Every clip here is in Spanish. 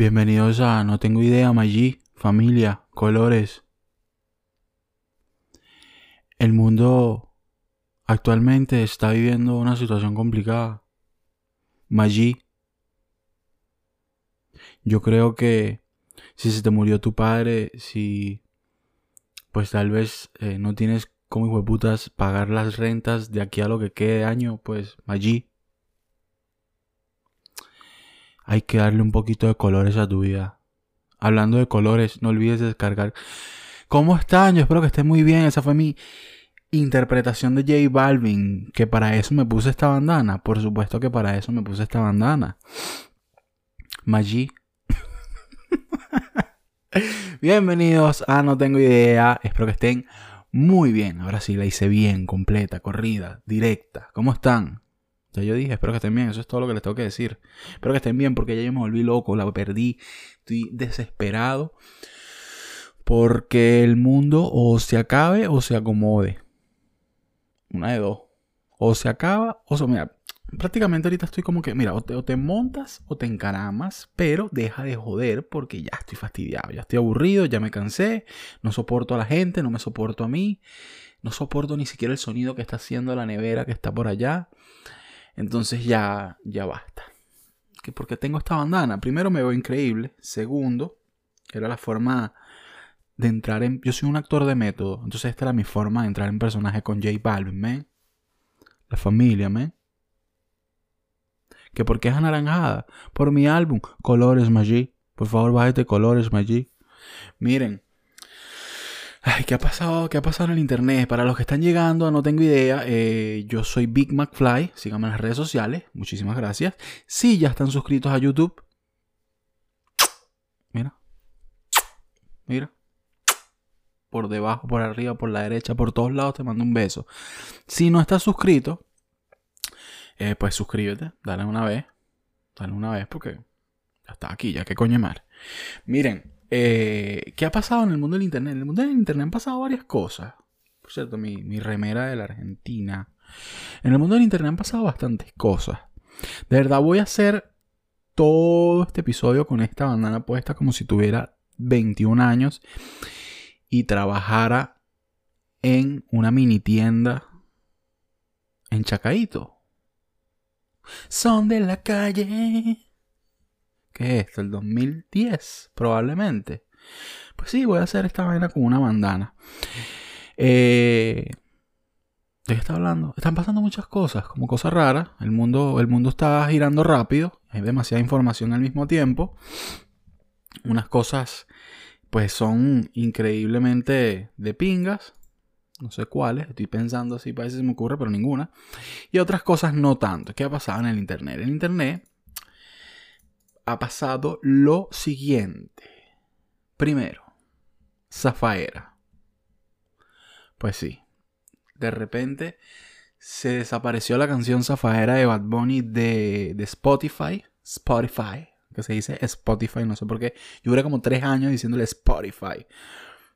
Bienvenidos a No Tengo Idea, Maggi, familia, colores. El mundo actualmente está viviendo una situación complicada. Maggi. Yo creo que si se te murió tu padre, si pues tal vez eh, no tienes como hijo de putas pagar las rentas de aquí a lo que quede de año, pues allí hay que darle un poquito de colores a tu vida. Hablando de colores, no olvides descargar. ¿Cómo están? Yo espero que estén muy bien. Esa fue mi interpretación de J Balvin. Que para eso me puse esta bandana. Por supuesto que para eso me puse esta bandana. Maggi. Bienvenidos a No Tengo Idea. Espero que estén muy bien. Ahora sí la hice bien, completa, corrida, directa. ¿Cómo están? Yo dije, espero que estén bien. Eso es todo lo que les tengo que decir. Espero que estén bien porque ya yo me volví loco, la perdí. Estoy desesperado. Porque el mundo o se acabe o se acomode. Una de dos. O se acaba o se... Mira, prácticamente ahorita estoy como que, mira, o te, montas o te encaramas, pero deja de joder porque ya estoy fastidiado, ya estoy aburrido, ya me cansé, no soporto a la gente, no me soporto a mí, no soporto ni siquiera el sonido que está haciendo la nevera que está por allá. Entonces ya, ya basta. Que porque tengo esta bandana, primero me veo increíble, segundo, era la forma de entrar en... Yo soy un actor de método, entonces esta era mi forma de entrar en personaje con J Balvin, ¿me? La familia, ¿me? que porque es anaranjada. Por mi álbum, Colores Maggi. Por favor, bájate Colores Maggi. Miren. Ay, ¿qué ha pasado? ¿Qué ha pasado en el internet? Para los que están llegando, no tengo idea. Eh, yo soy Big McFly. Síganme en las redes sociales. Muchísimas gracias. Si ya están suscritos a YouTube. Mira. Mira. Por debajo, por arriba, por la derecha, por todos lados te mando un beso. Si no estás suscrito, eh, pues suscríbete, dale una vez. Dale una vez porque ya está aquí, ya que coño mar. Miren, eh, ¿qué ha pasado en el mundo del internet? En el mundo del internet han pasado varias cosas. Por cierto, mi, mi remera de la Argentina. En el mundo del internet han pasado bastantes cosas. De verdad voy a hacer todo este episodio con esta bandana puesta como si tuviera 21 años y trabajara en una mini tienda en Chacaito son de la calle. ¿Qué es esto? El 2010, probablemente. Pues sí, voy a hacer esta vaina con una bandana. Eh, ¿De qué está hablando? Están pasando muchas cosas, como cosas raras. El mundo, el mundo está girando rápido. Hay demasiada información al mismo tiempo. Unas cosas, pues, son increíblemente de pingas no sé cuáles, estoy pensando así, parece que se me ocurre, pero ninguna. Y otras cosas no tanto. ¿Qué ha pasado en el Internet? En el Internet ha pasado lo siguiente. Primero, Zafaera. Pues sí, de repente se desapareció la canción Zafaera de Bad Bunny de, de Spotify. Spotify, que se dice Spotify, no sé por qué. Yo duré como tres años diciéndole Spotify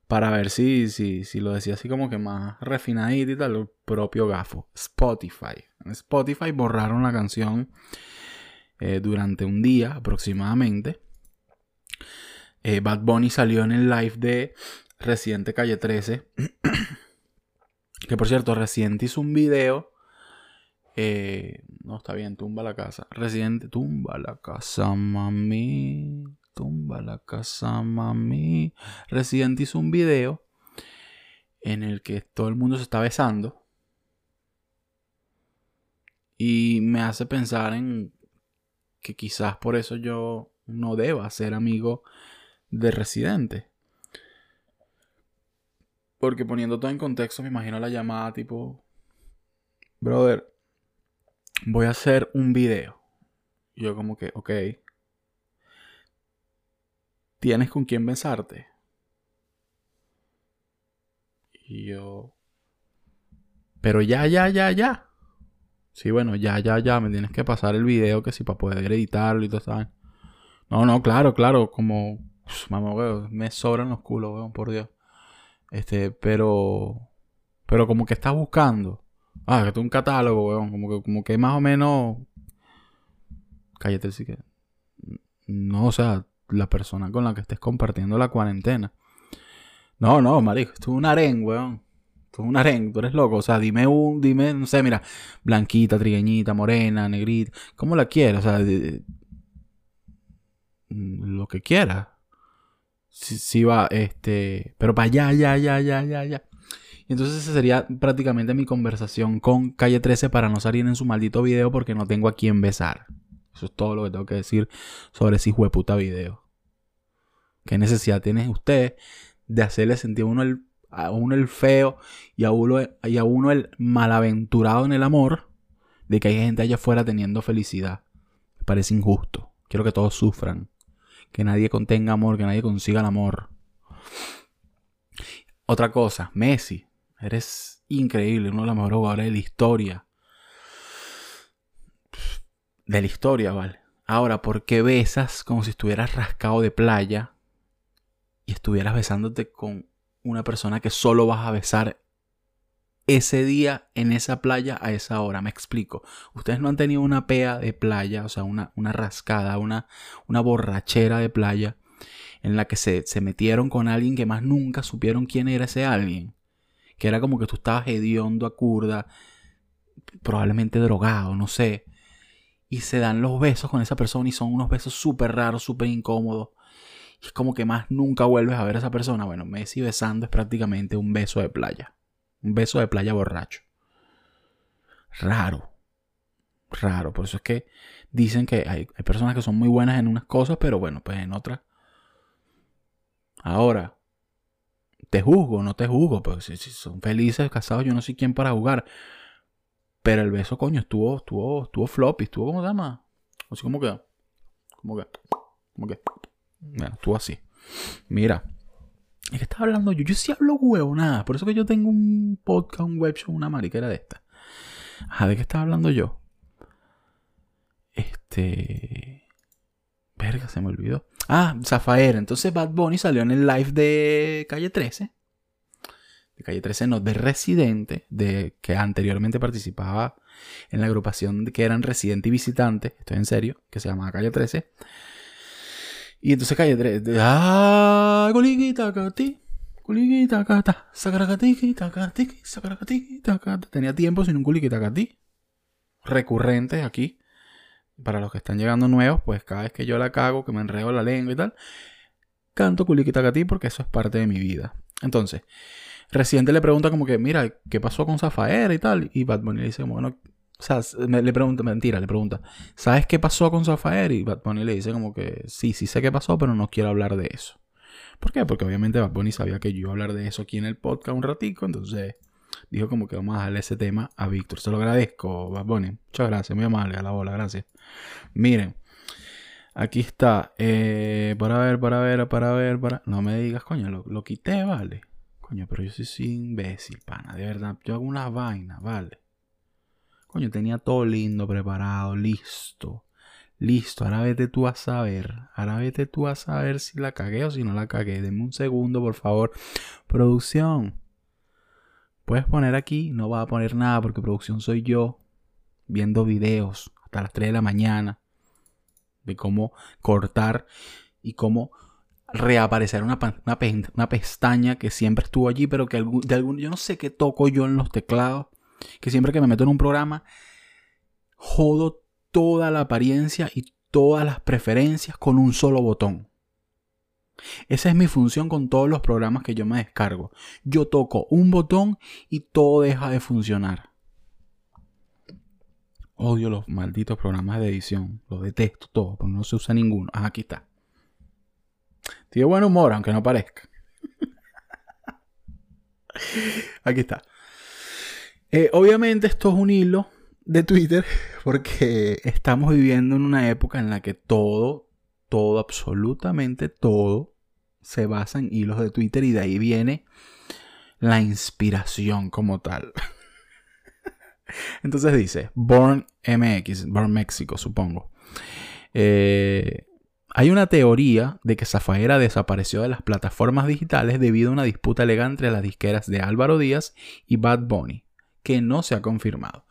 para ver si, si, si lo decía así como que más refinadito y tal, el propio gafo. Spotify. En Spotify borraron la canción eh, durante un día aproximadamente. Eh, Bad Bunny salió en el live de Residente Calle 13. que por cierto, Residente hizo un video. Eh, no está bien, tumba la casa. Residente, tumba la casa, mami. Tumba la casa, mami. Resident hizo un video en el que todo el mundo se está besando. Y me hace pensar en que quizás por eso yo no deba ser amigo de Residente. Porque poniendo todo en contexto, me imagino la llamada tipo, brother, voy a hacer un video. Yo como que, ok, ¿Tienes con quién besarte? Y yo... Pero ya, ya, ya, ya. Sí, bueno, ya, ya, ya. Me tienes que pasar el video que sí para poder editarlo y todo eso. No, no, claro, claro. Como... Mamá, me sobran los culos, weón, por Dios. Este, pero... Pero como que estás buscando. Ah, que tú un catálogo, weón. Como que, como que más o menos... Cállate, sí que... No, o sea, la persona con la que estés compartiendo la cuarentena. No, no, marico, esto es un harén, weón. Esto es un harén, tú eres loco. O sea, dime un, dime, no sé, mira, blanquita, trigueñita, morena, negrita, ¿cómo la quieres? O sea, lo que quieras. Si, va, este, pero para allá, ya, ya, ya, ya, ya. Y entonces esa sería prácticamente mi conversación con Calle 13 para no salir en su maldito video porque no tengo a quién besar. Eso es todo lo que tengo que decir sobre ese hijo de puta video. ¿Qué necesidad tiene usted de hacerle sentir a uno el, a uno el feo y a, uno, y a uno el malaventurado en el amor de que hay gente allá afuera teniendo felicidad? Me parece injusto. Quiero que todos sufran. Que nadie contenga amor, que nadie consiga el amor. Otra cosa, Messi. Eres increíble, uno de los mejores jugadores de la historia. De la historia, vale. Ahora, ¿por qué besas como si estuvieras rascado de playa y estuvieras besándote con una persona que solo vas a besar ese día en esa playa a esa hora? Me explico. Ustedes no han tenido una pea de playa, o sea, una, una rascada, una, una borrachera de playa en la que se, se metieron con alguien que más nunca supieron quién era ese alguien que era como que tú estabas hediondo a curda, probablemente drogado, no sé. Y se dan los besos con esa persona y son unos besos súper raros, súper incómodos. Es como que más nunca vuelves a ver a esa persona. Bueno, Messi besando es prácticamente un beso de playa. Un beso de playa borracho. Raro. Raro. Por eso es que dicen que hay, hay personas que son muy buenas en unas cosas, pero bueno, pues en otras. Ahora, te juzgo, no te juzgo, pero si, son felices, casados, yo no sé quién para jugar. Pero el beso, coño, estuvo, estuvo, estuvo floppy, estuvo como se llama. Así como que, como que, como que, bueno, estuvo así. Mira, es que estaba hablando yo, yo sí hablo huevo, nada. Por eso que yo tengo un podcast, un web show, una mariquera de esta. Ajá, ¿de qué estaba hablando yo? Este. Verga, se me olvidó. Ah, Zafaera. Entonces Bad Bunny salió en el live de Calle 13. De Calle 13, no, de Residente, de, que anteriormente participaba en la agrupación que eran Residente y Visitante, estoy en serio, que se llamaba Calle 13. Y entonces Calle 13, ah, coliguita, cati, coliguita, cata, sacaracatiqui, tacatiqui, sacaracatiqui, tacata. Tenía tiempo sin un culiquita cati. Recurrente aquí para los que están llegando nuevos, pues cada vez que yo la cago, que me enredo la lengua y tal, canto ti porque eso es parte de mi vida. Entonces, Residente le pregunta como que, mira, ¿qué pasó con Zafaera y tal? Y Bad Bunny le dice bueno, o sea, le pregunta, mentira, le pregunta, ¿sabes qué pasó con Zafaera? Y Bad Bunny le dice como que, sí, sí sé qué pasó, pero no quiero hablar de eso. ¿Por qué? Porque obviamente Bad Bunny sabía que yo iba a hablar de eso aquí en el podcast un ratico, entonces dijo como que vamos a darle ese tema a Víctor. Se lo agradezco, Bad Bunny. Muchas gracias, muy amable, a la bola, gracias. Miren, aquí está. Eh, para ver, para ver, para ver, para. No me digas, coño, lo, quité, vale. Coño, pero yo soy, imbécil, pana, de verdad. Yo hago una vaina, vale. Coño, tenía todo lindo, preparado, listo. Listo, ahora vete tú a saber. Ahora vete tú a saber si la cagué o si no la cagué. Denme un segundo, por favor. Producción. Puedes poner aquí, no va a poner nada porque producción soy yo viendo videos hasta las 3 de la mañana de cómo cortar y cómo reaparecer una, una, pestaña que siempre estuvo allí, pero que de algún, yo no sé qué toco yo en los teclados, que siempre que me meto en un programa, jodo toda la apariencia y todas las preferencias con un solo botón. Esa es mi función con todos los programas que yo me descargo. Yo toco un botón y todo deja de funcionar. Odio los malditos programas de edición. Los detesto todos, porque no se usa ninguno. Ah, aquí está. Tiene buen humor, aunque no parezca. aquí está. Eh, obviamente esto es un hilo de Twitter porque estamos viviendo en una época en la que todo, todo, absolutamente todo se basa en hilos de Twitter y de ahí viene la inspiración como tal. Entonces dice, Born MX, Born México, supongo. Eh, hay una teoría de que Zafaera desapareció de las plataformas digitales debido a una disputa legal entre las disqueras de Álvaro Díaz y Bad Bunny, que no se ha confirmado.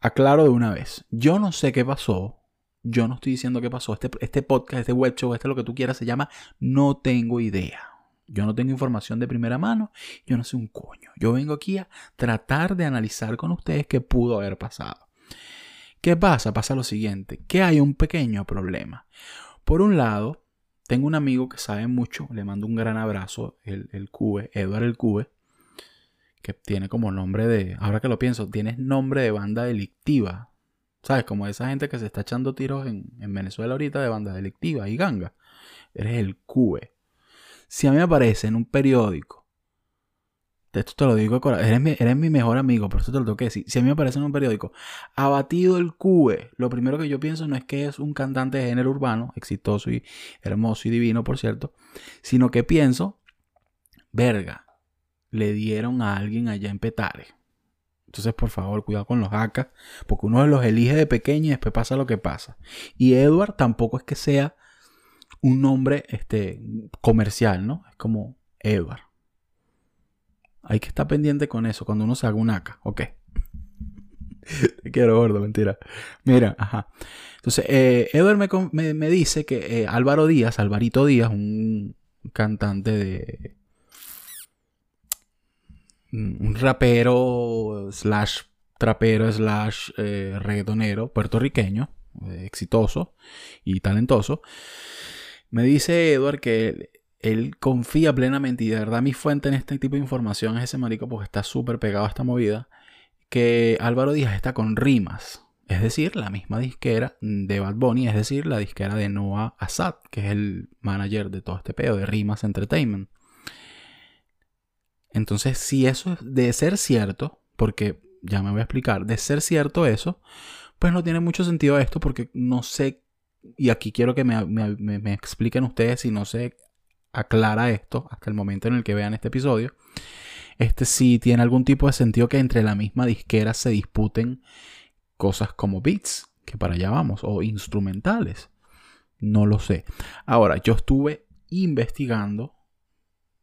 Aclaro de una vez, yo no sé qué pasó, Yo no estoy diciendo qué pasó. Este, este podcast, este web show, este lo que tú quieras, se llama No tengo idea. Yo no tengo información de primera mano, yo no sé un coño. Yo vengo aquí a tratar de analizar con ustedes qué pudo haber pasado. ¿Qué pasa? Pasa lo siguiente, que hay un pequeño problema. Por un lado, tengo un amigo que sabe mucho, le mando un gran abrazo, el, el Cube, Edward el Cube, que tiene como nombre de, ahora que lo pienso, tienes nombre de banda delictiva. ¿Sabes? Como esa gente que se está echando tiros en, en Venezuela ahorita de banda delictiva y ganga. Eres el Cube. Si a mí me aparece en un periódico, esto te lo digo, eres mi, eres mi mejor amigo, por eso te lo tengo que. Si a mí me aparece en un periódico, abatido el Cube, lo primero que yo pienso no es que es un cantante de género urbano, exitoso y hermoso y divino, por cierto, sino que pienso, verga, le dieron a alguien allá en Petare. Entonces, por favor, cuidado con los hackers, porque uno los elige de pequeño y después pasa lo que pasa. Y Edward tampoco es que sea un nombre este, comercial, ¿no? Es como Edward. Hay que estar pendiente con eso cuando uno se haga un AK, ok. Te quiero gordo, mentira. Mira, ajá. Entonces, eh, Edward me, dice que eh, Álvaro Díaz, Alvarito Díaz, un cantante de. Un rapero, slash trapero, slash eh, reggaetonero puertorriqueño, exitoso y talentoso. Me dice Edward que él, confía plenamente y de verdad mi fuente en este tipo de información es ese marico porque está súper pegado a esta movida. Que Álvaro Díaz está con rimas. Es decir, la misma disquera de Bad Bunny, es decir, la disquera de Noah Assad, que es el manager de todo este pedo de Rimas Entertainment. Entonces, si eso es de ser cierto, porque ya me voy a explicar, de ser cierto eso, pues no tiene mucho sentido esto porque no sé y aquí quiero que me, expliquen ustedes si no se aclara esto hasta el momento en el que vean este episodio. Este si tiene algún tipo de sentido que entre la misma disquera se disputen cosas como beats, que para allá vamos, o instrumentales. No lo sé. Ahora, yo estuve investigando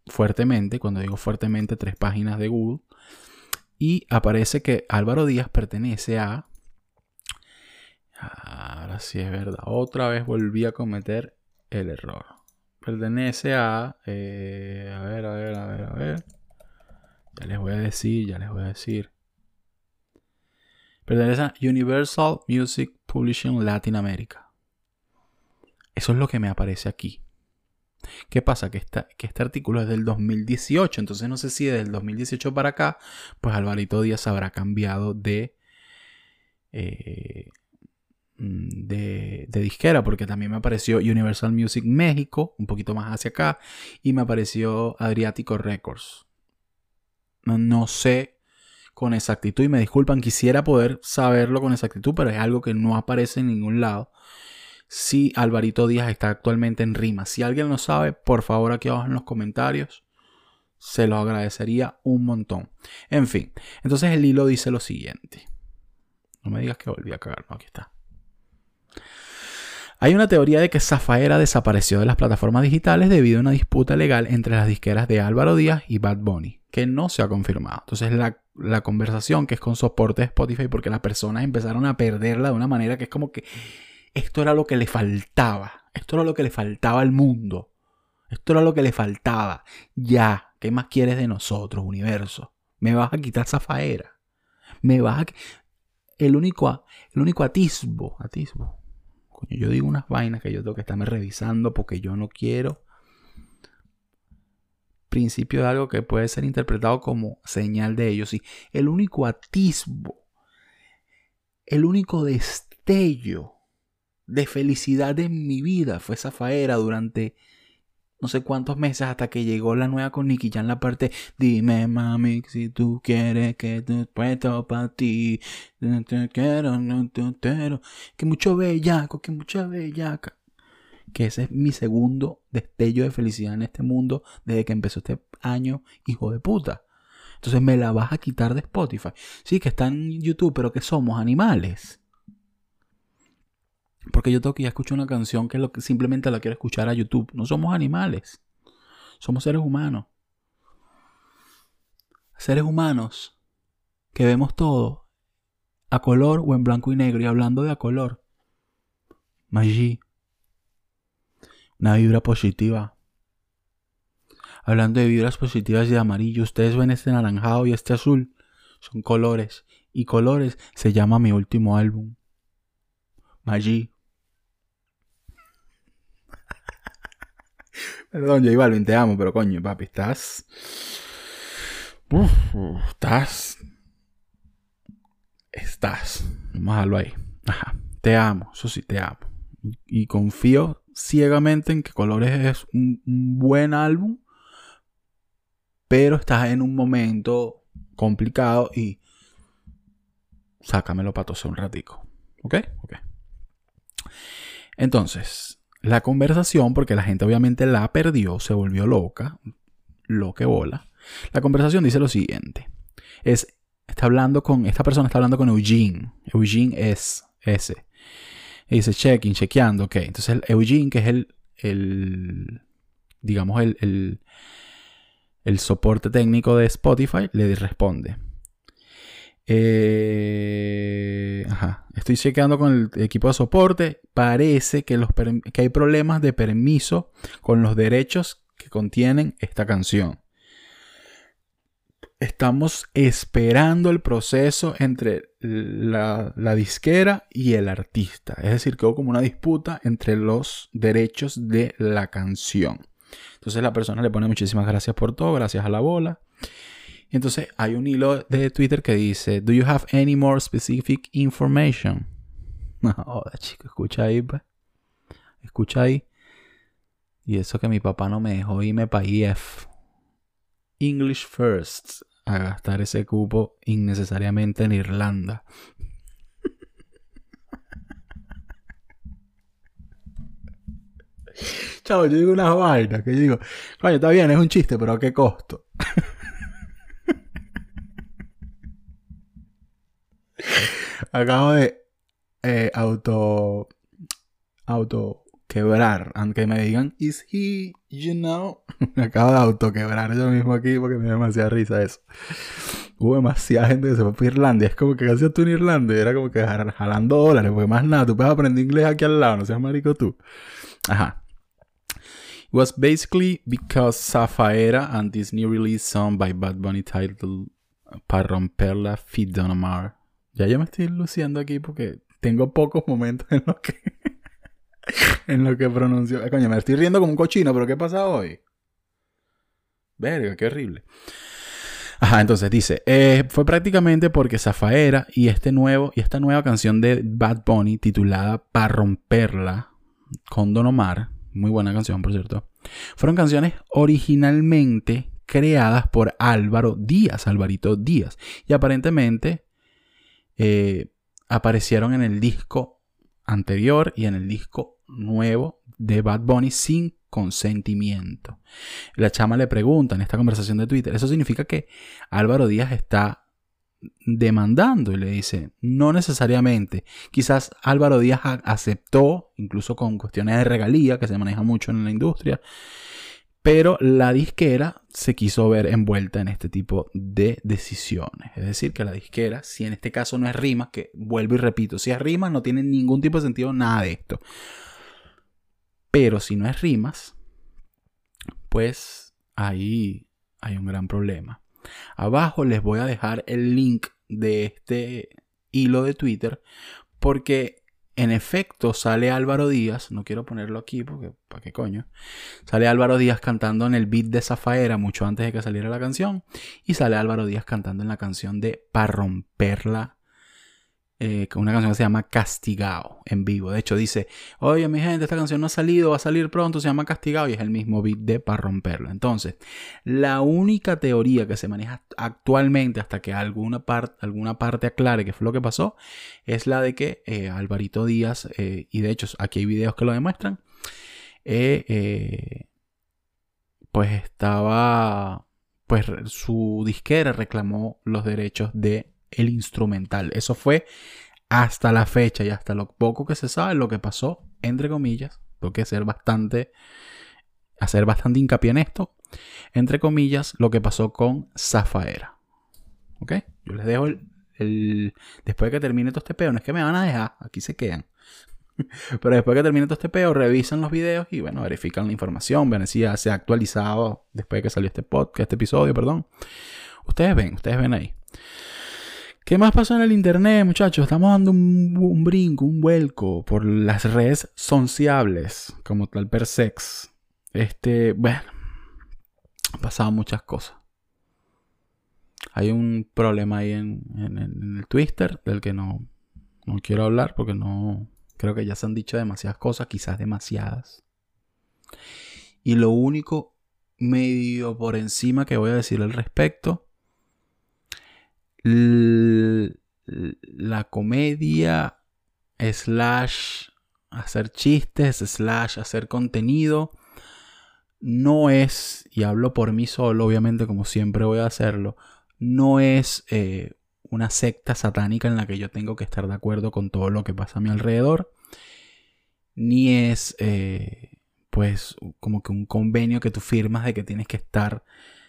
fuertemente, cuando digo fuertemente, tres páginas de Google, y aparece que Álvaro Díaz pertenece a Ahora sí es verdad. Otra vez volví a cometer el error. Pertenece a... Eh, a ver, a ver, a ver, a ver. Ya les voy a decir, ya les voy a decir. Pertenece a Universal Music Publishing Latin America. Eso es lo que me aparece aquí. ¿Qué pasa? Que, que este artículo es del 2018, entonces no sé si desde el 2018 para acá, pues Alvarito Díaz habrá cambiado de, eh, Mm, de, disquera, porque también me apareció Universal Music México, un poquito más hacia acá, y me apareció Adriático Records. No, sé con exactitud, y me disculpan, quisiera poder saberlo con exactitud, pero es algo que no aparece en ningún lado. Si Alvarito Díaz está actualmente en Rima. Si alguien lo sabe, por favor aquí abajo en los comentarios. Se lo agradecería un montón. En fin, entonces el hilo dice lo siguiente. No me digas que volví a cagar, no, aquí está. Hay una teoría de que Zafaera desapareció de las plataformas digitales debido a una disputa legal entre las disqueras de Álvaro Díaz y Bad Bunny, que no se ha confirmado. Entonces la, conversación que es con soporte de Spotify, porque las personas empezaron a perderla de una manera que es como que esto era lo que le faltaba, esto era lo que le faltaba al mundo, esto era lo que le faltaba. Ya, ¿qué más quieres de nosotros, universo? Me vas a quitar Zafaera. Me vas a... El único, el único atisbo, atisbo, yo digo unas vainas que yo tengo que estarme revisando porque yo no quiero. Principio de algo que puede ser interpretado como señal de ellos. Y el único atisbo, el único destello de felicidad en mi vida fue esa faera durante no sé cuántos meses hasta que llegó la nueva con Nicky en la parte Dime mami si tú quieres que te puesto para ti te quiero no te quiero que mucho bellaco que mucha bellaca. Que ese es mi segundo destello de felicidad en este mundo desde que empezó este año hijo de puta. Entonces me la vas a quitar de Spotify. Sí que está en YouTube pero que somos animales porque yo tengo que ya escuchar una canción que, lo que simplemente la quiero escuchar a YouTube. No somos animales. Somos seres humanos. Seres humanos que vemos todo a color o en blanco y negro. Y hablando de a color, Maggi. Una vibra positiva. Hablando de vibras positivas y de amarillo, ustedes ven este naranjado y este azul. Son colores. Y colores se llama mi último álbum. Maggi. Perdón, J Balvin, te amo, pero coño, papi, estás. Uf, estás. Estás. Vamos a dejarlo ahí. Ajá. Te amo, eso sí, te amo. Y confío ciegamente en que Colores es un, buen álbum. Pero estás en un momento complicado y. Sácamelo para toser un ratico. ¿Ok? Ok. Entonces, la conversación, porque la gente obviamente la perdió, se volvió loca, lo que bola. La conversación dice lo siguiente. Es, está hablando con, esta persona está hablando con Eugene. Eugene es ese. Y dice checking, chequeando, ok. Entonces Eugene, que es el, el digamos, el, el, el soporte técnico de Spotify, le responde. Eh. Estoy chequeando con el equipo de soporte. Parece que, hay problemas de permiso con los derechos que contienen esta canción. Estamos esperando el proceso entre la, la, disquera y el artista. Es decir, que hubo como una disputa entre los derechos de la canción. Entonces la persona le pone muchísimas gracias por todo, gracias a la bola. Entonces hay un hilo de Twitter que dice, ¿Do you have any more specific information? No, chico, escucha ahí, pues. Escucha ahí. Y eso que mi papá no me dejó irme para IF. English First. A gastar ese cupo innecesariamente en Irlanda. Chavo, yo digo unas vainas que digo, coño, está bien, es un chiste, pero ¿a qué costo? Acabo de eh, auto. auto quebrar. Aunque me digan, ¿is he, you know? acabo de auto quebrar yo mismo aquí porque me da demasiada risa eso. Hubo demasiada gente que se fue para Irlanda. Es como que casi tú en Irlanda. Era como que jalando dólares. Porque más nada, tú puedes aprender inglés aquí al lado. No seas marico tú. Ajá. It was basically because Zafaera and this new release song by Bad Bunny titled Para romperla Feed Don Omar ya yo me estoy luciendo aquí porque tengo pocos momentos en los que. en lo que pronuncio. Eh, coño, me estoy riendo como un cochino, pero ¿qué pasa hoy? Verga, qué horrible. Ajá, entonces dice, eh, fue prácticamente porque Zafaera y este nuevo y esta nueva canción de Bad Bunny titulada Pa romperla con Don Omar, muy buena canción por cierto, fueron canciones originalmente creadas por Álvaro Díaz, Alvarito Díaz, y aparentemente eh, aparecieron en el disco anterior y en el disco nuevo de Bad Bunny sin consentimiento. La chama le pregunta en esta conversación de Twitter, ¿eso significa que Álvaro Díaz está demandando? Y le dice, no necesariamente. Quizás Álvaro Díaz aceptó, incluso con cuestiones de regalía, que se maneja mucho en la industria, pero la disquera se quiso ver envuelta en este tipo de decisiones. Es decir, que la disquera, si en este caso no es rima, que vuelvo y repito, si es rimas no tiene ningún tipo de sentido nada de esto. Pero si no es rimas, pues ahí hay un gran problema. Abajo les voy a dejar el link de este hilo de Twitter porque en efecto, sale Álvaro Díaz, no quiero ponerlo aquí porque, ¿para qué coño? Sale Álvaro Díaz cantando en el beat de Zafaera mucho antes de que saliera la canción. Y sale Álvaro Díaz cantando en la canción de Pa' romperla eh, una canción que se llama Castigado en vivo. De hecho, dice: Oye, mi gente, esta canción no ha salido, va a salir pronto, se llama Castigado y es el mismo beat de para romperlo. Entonces, la única teoría que se maneja actualmente hasta que alguna, alguna parte aclare qué fue lo que pasó es la de que eh, Alvarito Díaz, eh, y de hecho, aquí hay videos que lo demuestran, pues estaba. Pues su disquera reclamó los derechos de el instrumental. Eso fue hasta la fecha y hasta lo poco que se sabe lo que pasó, entre comillas, tengo que ser bastante, hacer bastante hincapié en esto, entre comillas, lo que pasó con Zafaera. ¿Ok? Yo les dejo el, después de que termine todo este peo, no es que me van a dejar, aquí se quedan. Pero después que termine todo este peo, revisan los videos y bueno, verifican la información, ven si se ha actualizado después de que salió este podcast, este episodio, perdón. Ustedes ven, ustedes ven ahí. ¿Qué más pasó en el internet, muchachos? Estamos dando un, brinco, un vuelco por las redes sociables, como tal per sex. Este, bueno, han pasado muchas cosas. Hay un problema ahí en, el Twitter del que no, no quiero hablar porque no creo que ya se han dicho demasiadas cosas, quizás demasiadas. Y lo único medio por encima que voy a decir al respecto la comedia slash hacer chistes slash hacer contenido no es, y hablo por mí solo, obviamente como siempre voy a hacerlo, no es eh, una secta satánica en la que yo tengo que estar de acuerdo con todo lo que pasa a mi alrededor, ni es eh, pues como que un convenio que tú firmas de que tienes que estar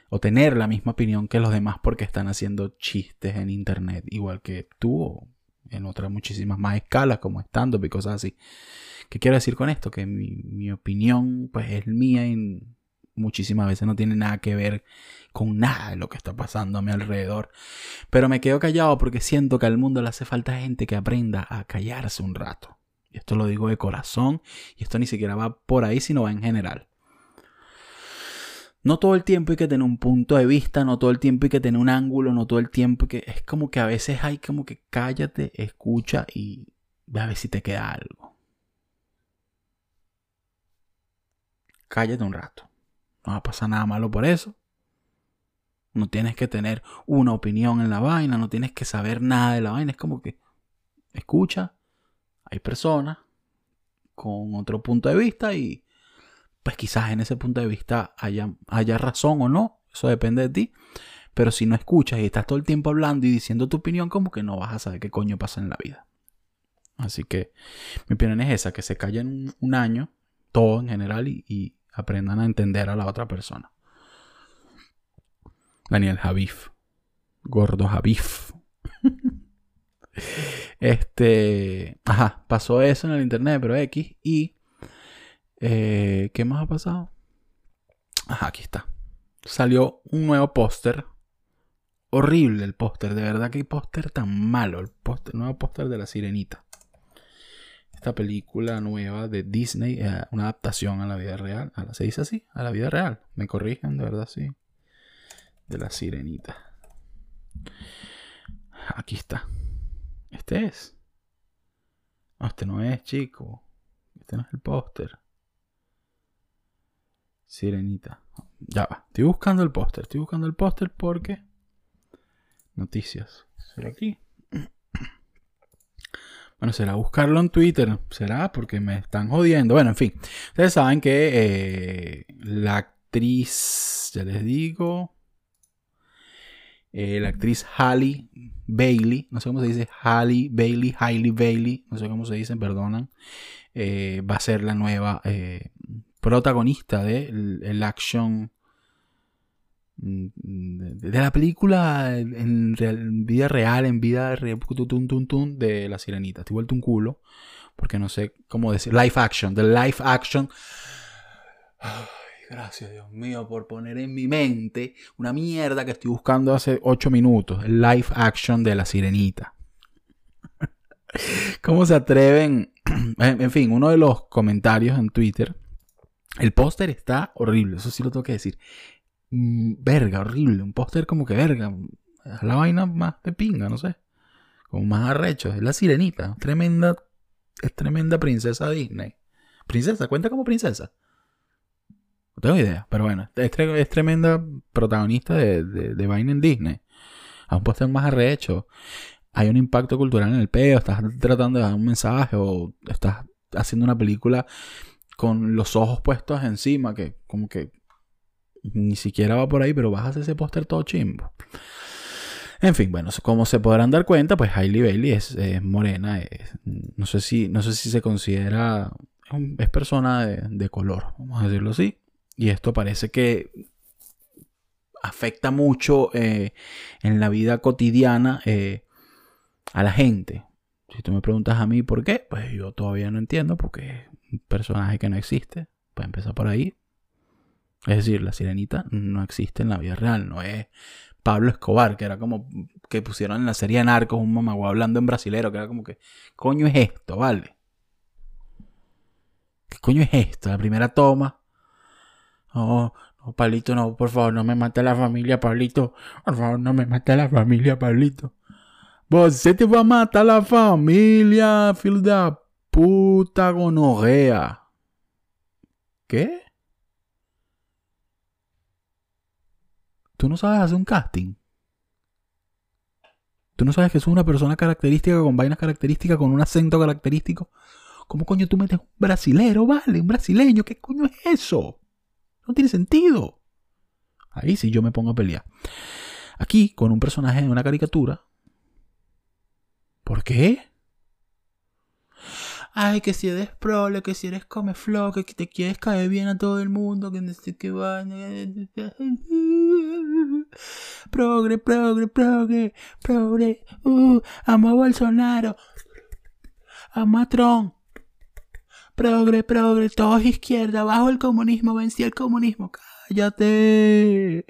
o tener la misma opinión que los demás porque están haciendo chistes en internet, igual que tú o en otras muchísimas más escalas como stand-up y cosas así. ¿Qué quiero decir con esto? Que mi, opinión pues es mía y muchísimas veces no tiene nada que ver con nada de lo que está pasando a mi alrededor. Pero me quedo callado porque siento que al mundo le hace falta gente que aprenda a callarse un rato. Y esto lo digo de corazón y esto ni siquiera va por ahí, sino va en general. No todo el tiempo hay que tener un punto de vista, no todo el tiempo hay que tener un ángulo, no todo el tiempo que es como que a veces hay como que cállate, escucha y ve a ver si te queda algo. Cállate un rato. No va a pasar nada malo por eso. No tienes que tener una opinión en la vaina, no tienes que saber nada de la vaina. Es como que escucha, hay personas con otro punto de vista y pues quizás en ese punto de vista haya, razón o no, eso depende de ti. Pero si no escuchas y estás todo el tiempo hablando y diciendo tu opinión, como que no vas a saber qué coño pasa en la vida. Así que mi opinión es esa, que se callen un año, todo en general, y, aprendan a entender a la otra persona. Daniel Javif. Gordo Javif. este. Ajá, pasó eso en el internet, pero X. Y eh, ¿Qué más ha pasado? Ajá, aquí está. Salió un nuevo póster. Horrible el póster, de verdad que póster tan malo. El póster, nuevo póster de la sirenita. Esta película nueva de Disney, eh, una adaptación a la vida real. ¿A la, ¿Se dice así? A la vida real. Me corrigen, de verdad, sí. De la sirenita. Aquí está. Este es. No, este no es, chico. Este no es el póster. Sirenita. Ya va. Estoy buscando el póster. Estoy buscando el póster porque. Noticias. ¿Será aquí? Bueno, será buscarlo en Twitter. Será porque me están jodiendo. Bueno, en fin. Ustedes saben que eh, la actriz. Ya les digo. Eh, la actriz Halle Bailey. No sé cómo se dice. Halle Bailey. Hailey Bailey. No sé cómo se dice, perdonan. Eh, va a ser la nueva protagonista de el, action mm, de, la película en, vida real, en vida de la sirenita. Estoy vuelto un culo porque no sé cómo decir. Live action, de live action. gracias, Dios mío, por poner en mi mente una mierda que estoy buscando hace 8 minutos. El live action de la sirenita. ¿Cómo se atreven? En fin, uno de los comentarios en Twitter el póster está horrible, eso sí lo tengo que decir. Mm, verga, horrible. Un póster como que verga. La vaina más de pinga, no sé. Como más arrecho. Es la sirenita. Tremenda. Es tremenda princesa Disney. Princesa, cuenta como princesa. No tengo idea. Pero bueno, es, tremenda protagonista de, de, vaina en Disney. A un póster más arrecho. Hay un impacto cultural en el peo. Estás tratando de dar un mensaje o estás haciendo una película con los ojos puestos encima, que como que ni siquiera va por ahí, pero vas a hacer ese póster todo chimbo. En fin, bueno, como se podrán dar cuenta, pues Hailey Bailey es, morena, no, sé si, no sé si se considera, es persona de, color, vamos a decirlo así. Y esto parece que afecta mucho eh, en la vida cotidiana eh, a la gente. Si tú me preguntas a mí por qué, pues yo todavía no entiendo porque es personaje que no existe. Puede empezar por ahí. Es decir, la sirenita no existe en la vida real, no es Pablo Escobar, que era como que pusieron en la serie Narcos un mamagüey hablando en brasilero, que era como que, coño es esto, vale? ¿Qué coño es esto? La primera toma. No, no, Pablito, no, por favor, no me mate la familia, Pablito. Por favor, no me mate la familia, Pablito. Você te va a matar la familia, filho da puta gonorrea. ¿Qué? ¿Tú no sabes hacer un casting? ¿Tú no sabes que es una persona característica con vainas características, con un acento característico? ¿Cómo coño tú metes un brasilero, vale? Un brasileño, ¿qué coño es eso? No tiene sentido. Ahí sí yo me pongo a pelear. Aquí, con un personaje de una caricatura. ¿Por qué? Ay, que si eres prole, que si eres come que te quieres caer bien a todo el mundo, que no sé qué va. Progre, progre, progre, progre. Uh, amo a Bolsonaro. Amo a Trump. Progre, progre, todos izquierda, bajo el comunismo, vencí el comunismo. Cállate.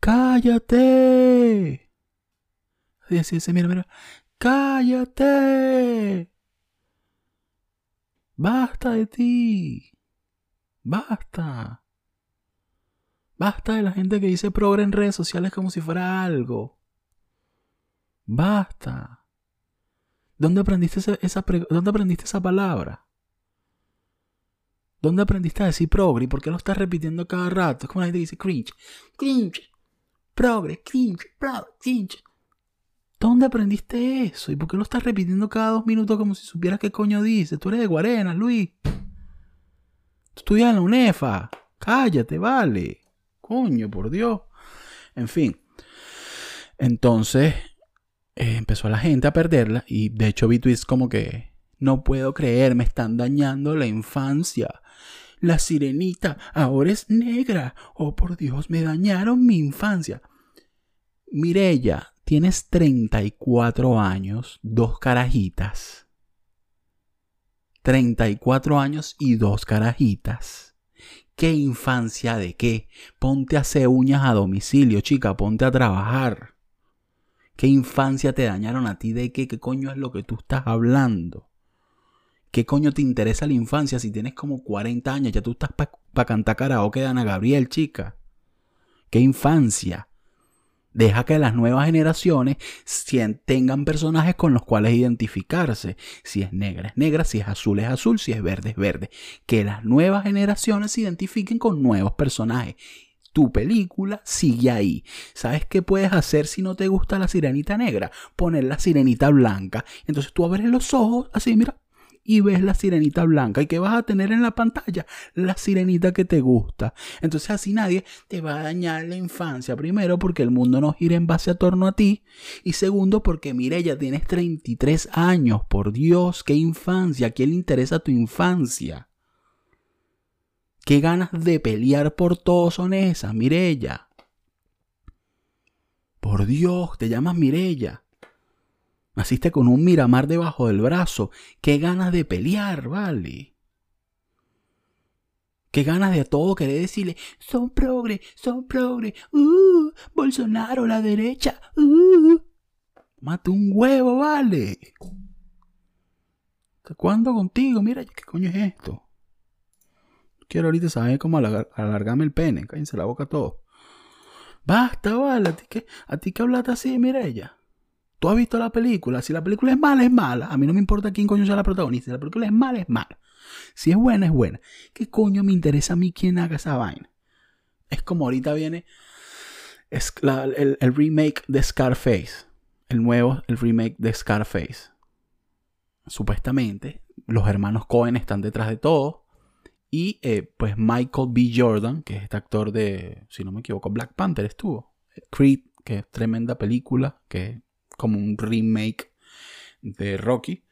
Cállate. Así, así, mira, mira. Cállate. Basta de ti. Basta. Basta de la gente que dice progre en redes sociales como si fuera algo. Basta. ¿Dónde aprendiste esa, ¿dónde aprendiste esa palabra? ¿Dónde aprendiste a decir progre? por qué lo estás repitiendo cada rato? Es como la gente dice cringe. Cringe. Progre, cringe, progre, cringe. ¿Dónde aprendiste eso? ¿Y por qué lo estás repitiendo cada dos minutos como si supieras qué coño dice? Tú eres de Guarena, Luis. Tú estudias en la UNEFA. Cállate, vale. Coño, por Dios. En fin. Entonces, eh, empezó la gente a perderla y de hecho vi tweets como que no puedo creer, me están dañando la infancia. La sirenita ahora es negra. Oh, por Dios, me dañaron mi infancia. Mirella, tienes 34 años, dos carajitas. 34 años y dos carajitas. ¿Qué infancia de qué? Ponte a hacer uñas a domicilio, chica, ponte a trabajar. ¿Qué infancia te dañaron a ti? ¿De qué? ¿Qué coño es lo que tú estás hablando? ¿Qué coño te interesa la infancia si tienes como 40 años? Ya tú estás para cantar karaoke de Ana Gabriel, chica. ¿Qué infancia? Deja que las nuevas generaciones tengan personajes con los cuales identificarse. Si es negra es negra, si es azul es azul, si es verde es verde. Que las nuevas generaciones se identifiquen con nuevos personajes tu película sigue ahí. ¿Sabes qué puedes hacer si no te gusta la sirenita negra? Poner la sirenita blanca. Entonces tú abres los ojos así, mira, y ves la sirenita blanca. ¿Y qué vas a tener en la pantalla? La sirenita que te gusta. Entonces así nadie te va a dañar la infancia. Primero porque el mundo no gira en base a torno a ti. Y segundo porque, mire, ya tienes 33 años. Por Dios, qué infancia. ¿A quién le interesa tu infancia? Qué ganas de pelear por todos son esas, Mirella. Por Dios, te llamas Mirella. Naciste con un miramar debajo del brazo. Qué ganas de pelear, vale. Qué ganas de a todo querer decirle, son progre, son progre, uh, Bolsonaro, la derecha, uh. Mate un huevo, vale. ¿Cuándo contigo? Mira, ¿qué coño es esto? quiero ahorita saber cómo alargarme el pene. Cállense la boca todo. Basta, vale. ¿A ti que, a ti que hablaste así, ella. Tú has visto la película. Si la película es mala, es mala. A mí no me importa quién coño sea la protagonista. Si la película es mala, es mala. Si es buena, es buena. ¿Qué coño me interesa a mí quién haga esa vaina? Es como ahorita viene el, el remake de Scarface. El nuevo, el remake de Scarface. Supuestamente, los hermanos Cohen están detrás de todo. Y eh, pues Michael B. Jordan, que es este actor de, si no me equivoco, Black Panther estuvo. Creed, que es tremenda película, que es como un remake de Rocky.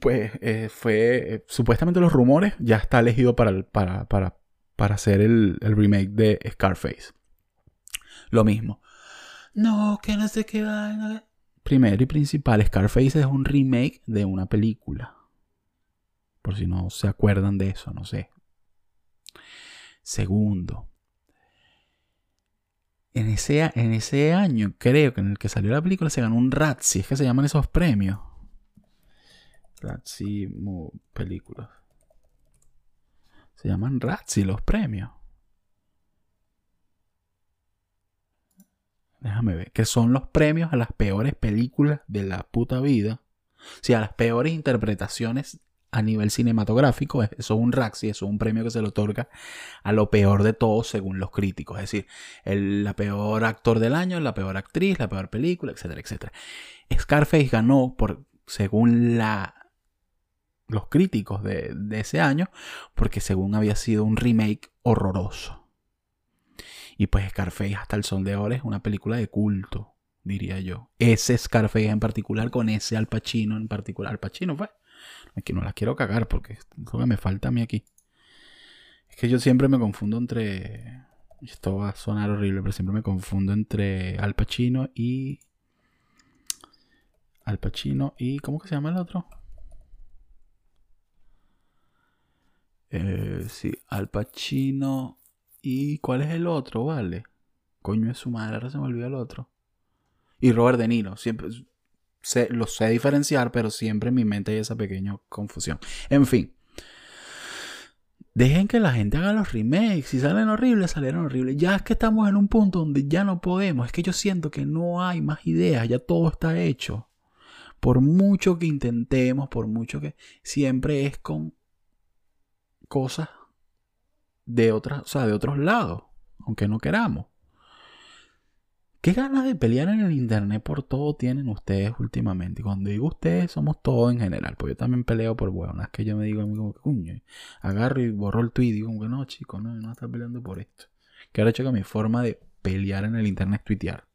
Pues eh, fue, eh, supuestamente los rumores, ya está elegido para, para, para, para hacer el, el, remake de Scarface. Lo mismo. No, que no sé qué va. primero y principal, Scarface es un remake de una película. Por si no se acuerdan de eso, no sé. Segundo, en ese, en ese año, creo que en el que salió la película, se ganó un Razzie. Es que se llaman esos premios. Razzie películas. Se llaman Razzie los premios. Déjame ver. Que son los premios a las peores películas de la puta vida. O sea, a las peores interpretaciones a nivel cinematográfico, eso es un Raxi, eso es un premio que se le otorga a lo peor de todo según los críticos. Es decir, el la peor actor del año, la peor actriz, la peor película, etcétera, etcétera. Scarface ganó por, según la, los críticos de, de ese año, porque según había sido un remake horroroso. Y pues Scarface hasta el sol de ahora es una película de culto, diría yo. Ese Scarface en particular, con ese Al Pacino en particular. Al Pacino fue. Aquí no las quiero cagar porque lo que me falta a mí aquí. Es que yo siempre me confundo entre. Esto va a sonar horrible, pero siempre me confundo entre Al Pacino y. Al Pacino y. ¿Cómo que se llama el otro? Eh, sí, Al Pacino y. ¿Cuál es el otro? Vale. Coño es su madre, ahora se me olvidó el otro. Y Robert De Niro. Siempre, lo sé diferenciar, pero siempre en mi mente hay esa pequeña confusión. En fin. Dejen que la gente haga los remakes. Si salen horribles, salieron horribles. Ya es que estamos en un punto donde ya no podemos. Es que yo siento que no hay más ideas. Ya todo está hecho. Por mucho que intentemos, por mucho que siempre es con cosas de otras, o sea, de otros lados, aunque no queramos. ¿Qué ganas de pelear en el internet por todo tienen ustedes últimamente? cuando digo ustedes, somos todos en general. Pues yo también peleo por es que yo me digo como que, cuño, agarro y borro el tweet y digo que no, chicos, no, no está peleando por esto. Que ahora hecho que mi forma de pelear en el internet es tuitear.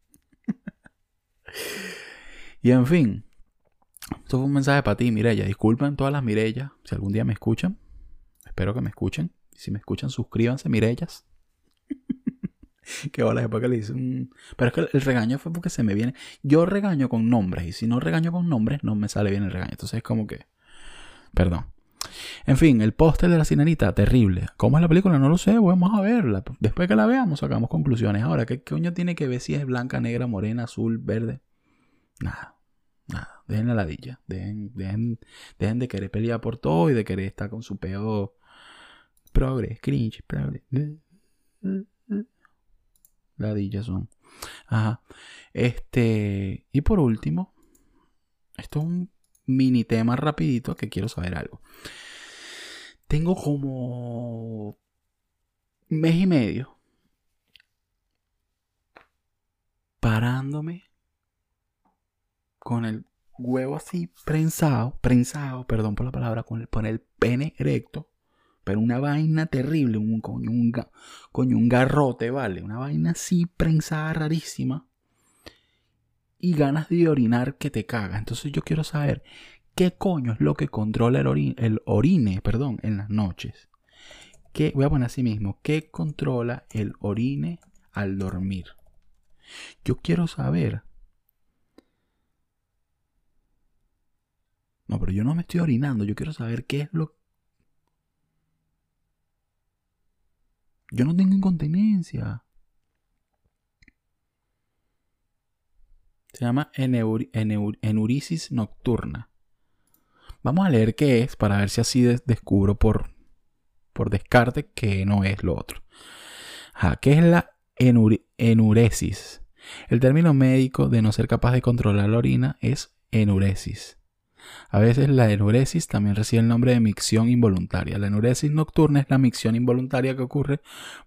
y en fin, esto fue un mensaje para ti, Mirella. Disculpen todas las Mirellas, si algún día me escuchan. Espero que me escuchen. Y si me escuchan, suscríbanse, Mirellas. que hola, después que le dicen. Pero es que el regaño fue porque se me viene. Yo regaño con nombres y si no regaño con nombres no me sale bien el regaño. Entonces es como que. Perdón. En fin, el póster de la sirenita, terrible. ¿Cómo es la película? No lo sé, vamos a verla. Después que la veamos, sacamos conclusiones. Ahora, ¿qué coño tiene que ver si es blanca, negra, morena, azul, verde? Nada, nada. Dejen la ladilla. Dejen, dejen, de querer pelear por todo y de querer estar con su peo progres, cringe, progres. Ladillas son. Ajá. Este. Y por último. Esto es un mini tema rapidito que quiero saber algo. Tengo como mes y medio parándome con el huevo así prensado, prensado, perdón por la palabra, con el, con el pene erecto pero una vaina terrible, un coño, un, coño, un garrote, ¿vale? Una vaina así prensada rarísima. Y ganas de orinar que te caga. Entonces yo quiero saber qué coño es lo que controla el, orine, el orine perdón, en las noches. ¿Qué, voy a poner así mismo, ¿qué controla el orine al dormir? Yo quiero saber. No, pero yo no me estoy orinando. Yo quiero saber qué es lo Yo no tengo incontinencia. Se llama enurisis nocturna. Vamos a leer qué es para ver si así descubro por, por descarte que no es lo otro. ¿Qué es la enuresis? El término médico de no ser capaz de controlar la orina es enuresis. A veces la enuresis también recibe el nombre de micción involuntaria. La enuresis nocturna es la micción involuntaria que ocurre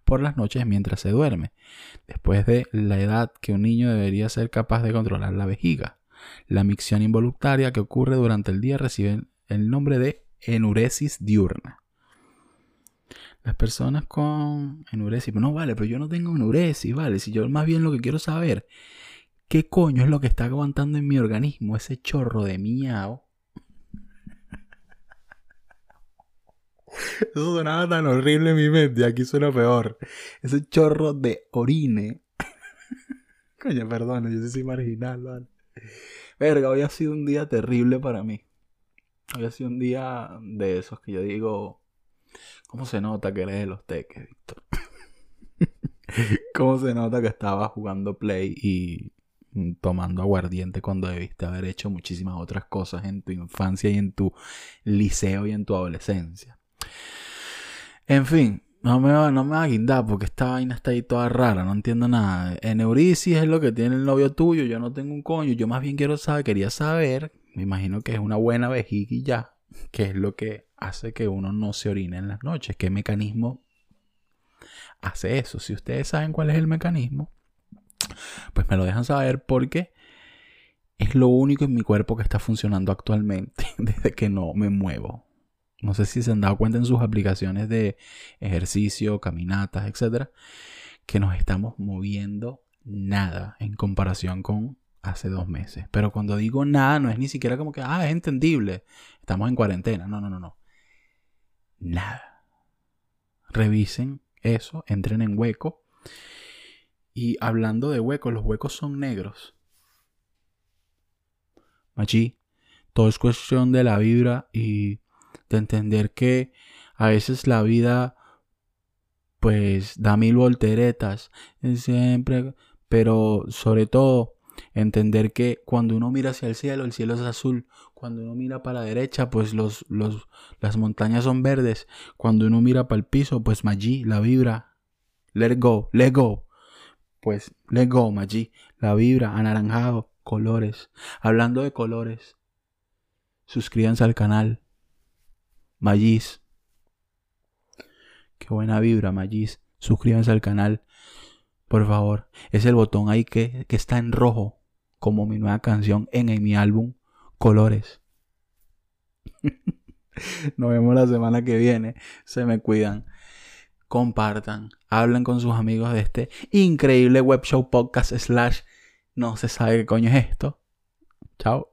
por las noches mientras se duerme, después de la edad que un niño debería ser capaz de controlar la vejiga. La micción involuntaria que ocurre durante el día recibe el nombre de enuresis diurna. Las personas con enuresis, no vale, pero yo no tengo enuresis, vale. Si yo más bien lo que quiero saber, ¿qué coño es lo que está aguantando en mi organismo ese chorro de miau Eso sonaba tan horrible en mi mente. Aquí suena peor. Ese chorro de orine. Coño, perdón, yo soy marginal, ¿vale? Verga, hoy ha sido un día terrible para mí. Hoy ha sido un día de esos que yo digo, ¿cómo se nota que eres de los teques, Víctor? ¿Cómo se nota que estaba jugando Play y tomando aguardiente cuando debiste haber hecho muchísimas otras cosas en tu infancia y en tu liceo y en tu adolescencia? En fin, no me, va, no me va a guindar porque esta vaina está ahí toda rara, no entiendo nada. En Eurisis es lo que tiene el novio tuyo, yo no tengo un coño, yo más bien quiero saber, quería saber, me imagino que es una buena vejiga y ya, qué es lo que hace que uno no se orine en las noches, qué mecanismo hace eso. Si ustedes saben cuál es el mecanismo, pues me lo dejan saber porque es lo único en mi cuerpo que está funcionando actualmente desde que no me muevo. No sé si se han dado cuenta en sus aplicaciones de ejercicio, caminatas, etcétera, que nos estamos moviendo nada en comparación con hace dos meses. Pero cuando digo nada, no es ni siquiera como que, ah, es entendible, estamos en cuarentena. No, no, no, no. Nada. Revisen eso, entren en hueco. Y hablando de huecos, los huecos son negros. Machi, todo es cuestión de la vibra y de entender que a veces la vida pues da mil volteretas siempre pero sobre todo entender que cuando uno mira hacia el cielo el cielo es azul cuando uno mira para la derecha pues los, los las montañas son verdes cuando uno mira para el piso pues Maggi la vibra let go let go pues let go Maggi la vibra anaranjado colores. Hablando de colores suscríbanse al canal Magis. Qué buena vibra, Magis. Suscríbanse al canal. Por favor. Es el botón ahí que, que está en rojo. Como mi nueva canción en, en mi álbum Colores. Nos vemos la semana que viene. Se me cuidan. Compartan. Hablen con sus amigos de este increíble web show podcast slash. No se sabe qué coño es esto. Chao.